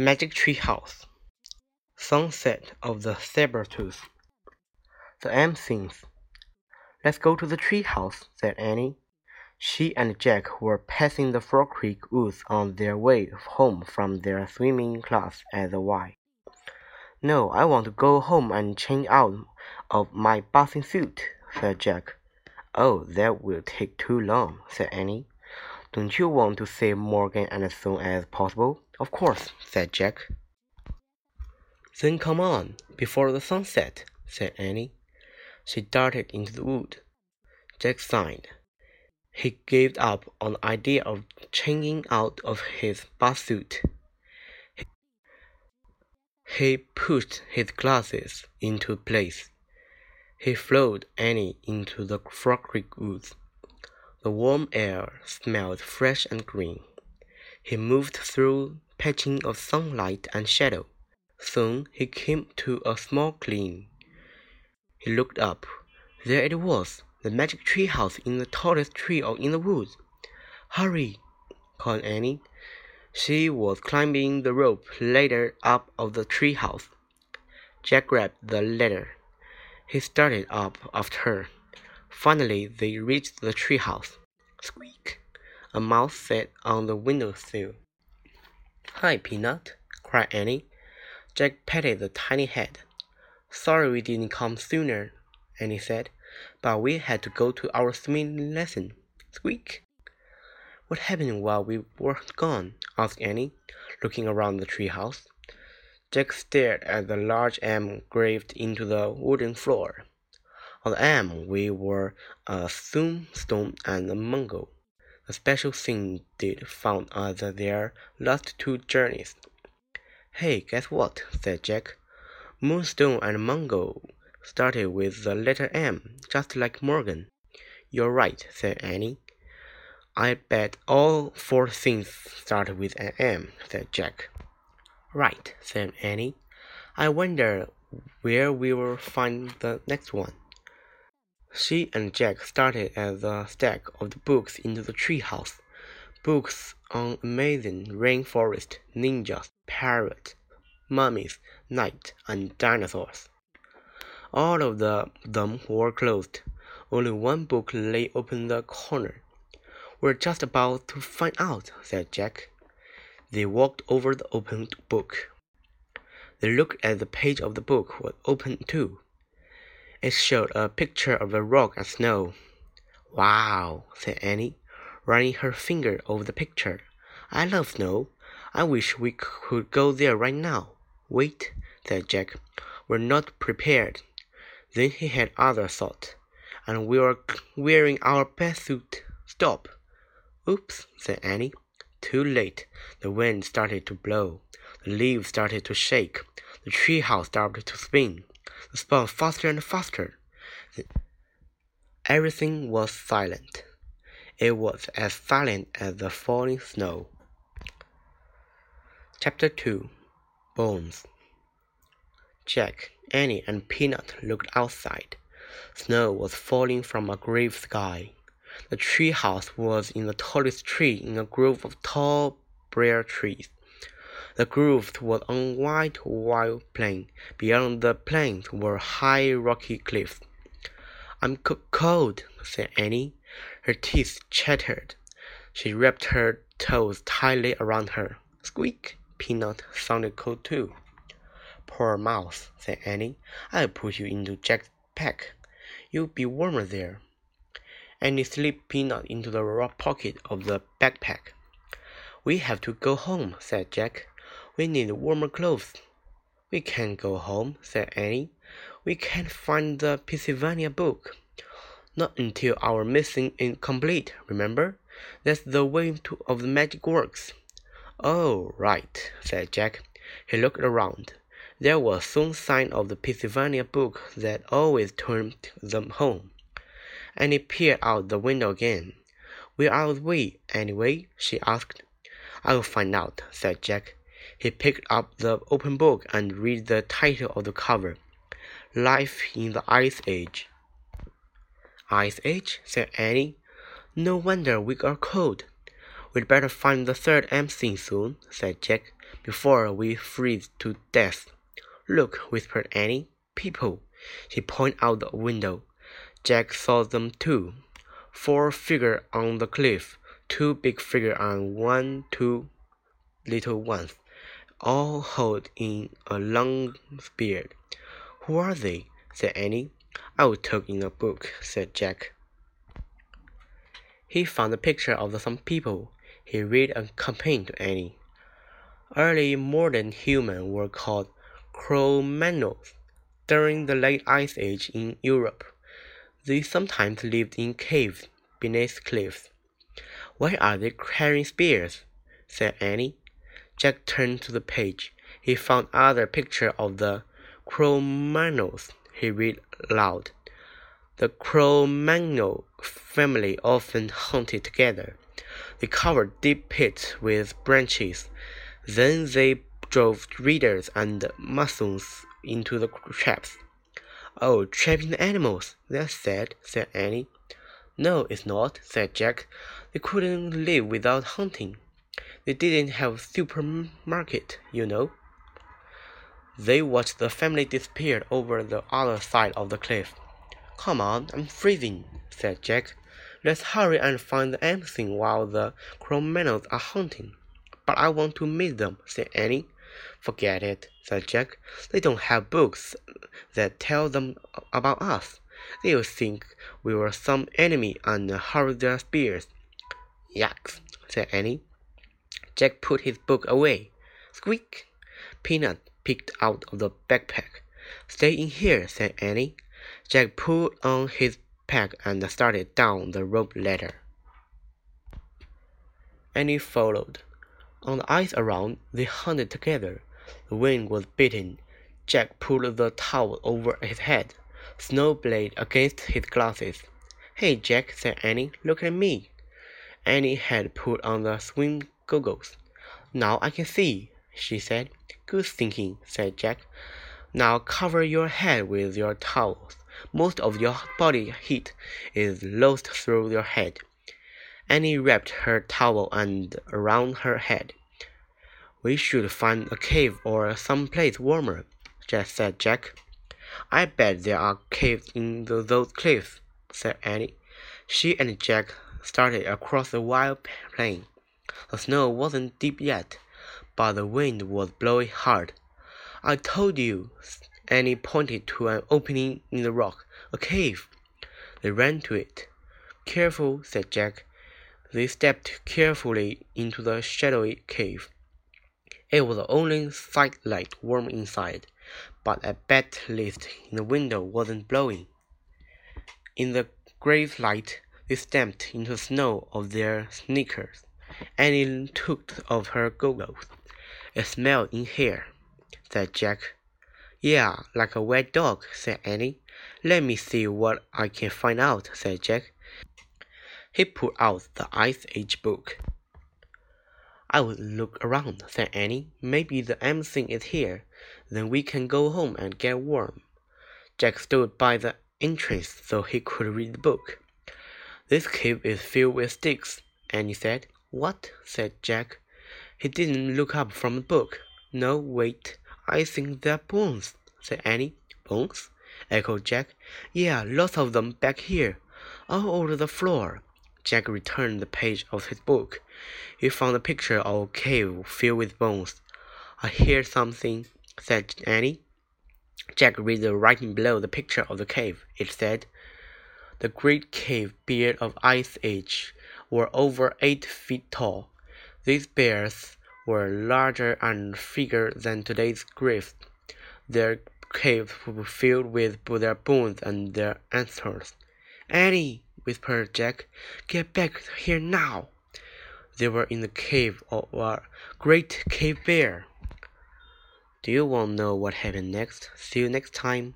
Magic Tree House Sunset of the Saber-tooth The M sings. Let's go to the tree house, said Annie. She and Jack were passing the Frog Creek woods on their way home from their swimming class at the Y. No, I want to go home and change out of my bathing suit, said Jack. Oh, that will take too long, said Annie. Don't you want to see Morgan as soon as possible? Of course, said Jack. Then come on, before the sunset, said Annie. She darted into the wood. Jack sighed. He gave up on the idea of changing out of his bath suit. He pushed his glasses into place. He followed Annie into the Frog Creek woods. The warm air smelled fresh and green. He moved through patching of sunlight and shadow. Soon he came to a small clearing. He looked up. There it was, the magic tree house in the tallest tree in the woods. Hurry! called Annie. She was climbing the rope ladder up of the tree house. Jack grabbed the ladder. He started up after her. Finally, they reached the tree house. Squeak! A mouse sat on the window sill. Hi, Peanut, cried Annie. Jack patted the tiny head. Sorry we didn't come sooner, Annie said, but we had to go to our swimming lesson. Squeak! What happened while we were gone? asked Annie, looking around the tree house. Jack stared at the large M graved into the wooden floor. On the M we were a tombstone and a mungo. A special thing they'd found on their last two journeys. Hey, guess what? said Jack. Moonstone and Mungo started with the letter M, just like Morgan. You're right, said Annie. I bet all four things start with an M, said Jack. Right, said Annie. I wonder where we will find the next one. She and Jack started at the stack of the books into the treehouse. Books on amazing rainforest, ninjas, pirates, mummies, knights, and dinosaurs. All of the, them were closed. Only one book lay open in the corner. We're just about to find out, said Jack. They walked over the open book. They looked at the page of the book was open too. It showed a picture of a rock and snow. Wow, said Annie, running her finger over the picture. I love snow. I wish we could go there right now. Wait, said Jack. We're not prepared. Then he had other thought. And we are wearing our best suit. Stop. Oops, said Annie. Too late. The wind started to blow. The leaves started to shake. The tree house started to spin spun faster and faster. Everything was silent. It was as silent as the falling snow. Chapter 2 Bones Jack, Annie, and Peanut looked outside. Snow was falling from a gray sky. The tree house was in the tallest tree in a grove of tall, bare trees. The grove was on wide, wild plain. Beyond the plain were high, rocky cliffs. I'm cold, said Annie. Her teeth chattered. She wrapped her toes tightly around her. Squeak! Peanut sounded cold too. Poor mouse, said Annie. I'll put you into Jack's pack. You'll be warmer there. Annie slipped Peanut into the raw pocket of the backpack. We have to go home, said Jack. We need warmer clothes. We can't go home, said Annie. We can't find the Pennsylvania book. Not until our mission is complete, remember? That's the way to, of the magic works. Oh, right, said Jack. He looked around. There was some sign of the Pennsylvania book that always turned them home. Annie peered out the window again. Where are we, anyway? she asked. I'll find out, said Jack. He picked up the open book and read the title of the cover Life in the Ice Age. Ice Age? said Annie. No wonder we are cold. We'd better find the third M soon, said Jack, before we freeze to death. Look, whispered Annie. People. She pointed out the window. Jack saw them too. Four figures on the cliff, two big figures and one, two little ones, all hold in a long spear. Who are they? said Annie. I will tell in a book, said Jack. He found a picture of some people. He read and complained to Annie. Early modern humans were called Cro-Magnons. During the late Ice Age in Europe, they sometimes lived in caves beneath cliffs. Why are they carrying spears? said Annie. Jack turned to the page. He found other picture of the Cro-Magnons. He read aloud. The Cro-Magnon family often hunted together. They covered deep pits with branches. Then they drove readers and muscles into the traps. Oh, trapping the animals, that's sad, said Annie. No, it's not, said Jack. They couldn't live without hunting. They didn't have supermarket, you know. They watched the family disappear over the other side of the cliff. Come on, I'm freezing, said Jack. Let's hurry and find everything while the Cro-Magnons are hunting. But I want to meet them, said Annie. Forget it, said Jack. They don't have books that tell them about us. They'll think we were some enemy and hurl their spears. Yucks, said Annie. Jack put his book away. Squeak! Peanut peeked out of the backpack. Stay in here, said Annie. Jack pulled on his pack and started down the rope ladder. Annie followed. On the ice around, they hunted together. The wind was beating. Jack pulled the towel over his head. Snow played against his glasses. Hey, Jack, said Annie, look at me. Annie had put on the swim goggles. Now I can see, she said. Good thinking, said Jack. Now cover your head with your towels. Most of your body heat is lost through your head. Annie wrapped her towel and around her head. We should find a cave or some place warmer, just said Jack. I bet there are caves in the, those cliffs, said Annie. She and Jack started across the wide plain. The snow wasn't deep yet, but the wind was blowing hard. I told you, Annie pointed to an opening in the rock, a cave. They ran to it. Careful, said Jack. They stepped carefully into the shadowy cave. It was only slight warm inside, but at in the window wasn't blowing. In the gray light, they stamped into the snow of their sneakers. Annie took off her goggles. It smelled in here, said Jack. Yeah, like a wet dog, said Annie. Let me see what I can find out, said Jack. He pulled out the Ice Age book. I will look around, said Annie. Maybe the thing is here. Then we can go home and get warm. Jack stood by the entrance so he could read the book. This cave is filled with sticks, Annie said. What? said Jack. He didn't look up from the book. No, wait. I think they're bones, said Annie. Bones? echoed Jack. Yeah, lots of them back here, all over the floor. Jack returned the page of his book. He found a picture of a cave filled with bones. I hear something, said Annie. Jack read the writing below the picture of the cave. It said, The great cave beard of Ice Age were over eight feet tall. These bears were larger and bigger than today's griffs. Their caves were filled with their bones and their antlers. Annie, whispered Jack, get back here now. They were in the cave of a great cave bear. Do you want to know what happened next? See you next time.